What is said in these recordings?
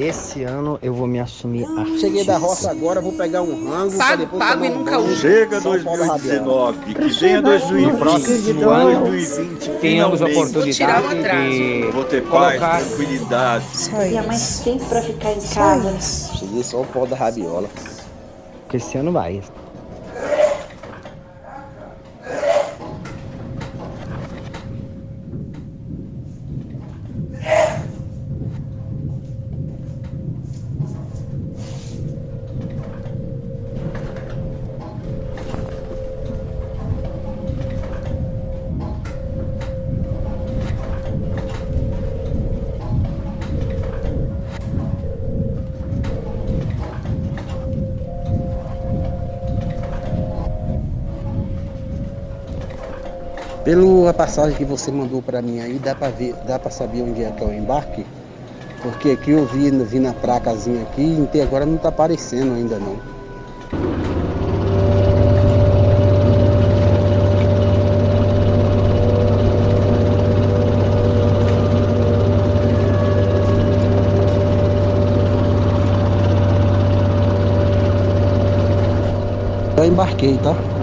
Esse ano eu vou me assumir artista. Cheguei da roça agora, vou pegar um rango. Pago, pago e nunca uso. Chega São Paulo Radial. 2019, que venha 2020. próximo ano 2020 tenhamos finalmente. Vou tirar o oportunidade atraso. de Vou ter paz, colocar tranquilidade. Dia mais tempo pra ficar em casa. Cheguei só o pó da rabiola. que esse ano vai. Pela passagem que você mandou pra mim aí, dá pra ver, dá para saber onde é que é o embarque? Porque aqui eu vi, vi na placazinha aqui, até agora não tá aparecendo ainda não. Já embarquei, tá?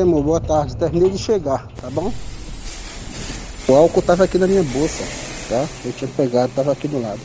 Amor, boa tarde. Terminei de chegar, tá bom? O álcool tava aqui na minha bolsa, tá? Eu tinha pegado, tava aqui do lado.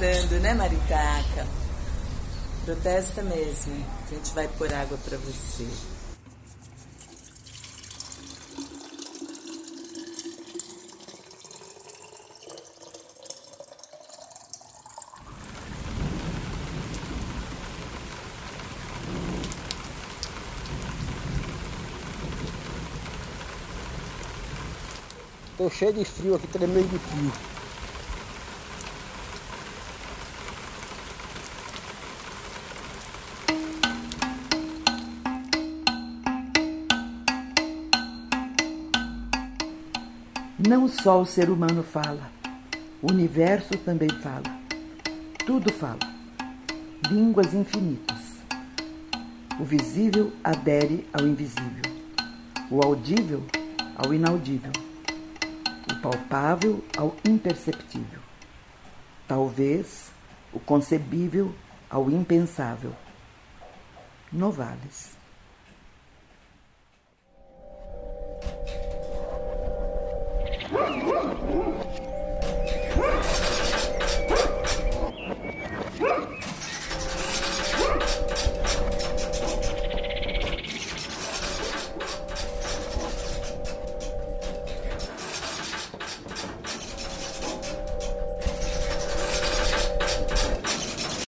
Protestando, né, Maritaca? Protesta mesmo. A gente vai pôr água pra você. Tô cheio de frio aqui, tremendo de frio. Não só o ser humano fala, o universo também fala. Tudo fala. Línguas infinitas. O visível adere ao invisível, o audível ao inaudível, o palpável ao imperceptível, talvez o concebível ao impensável. Novales. Oh.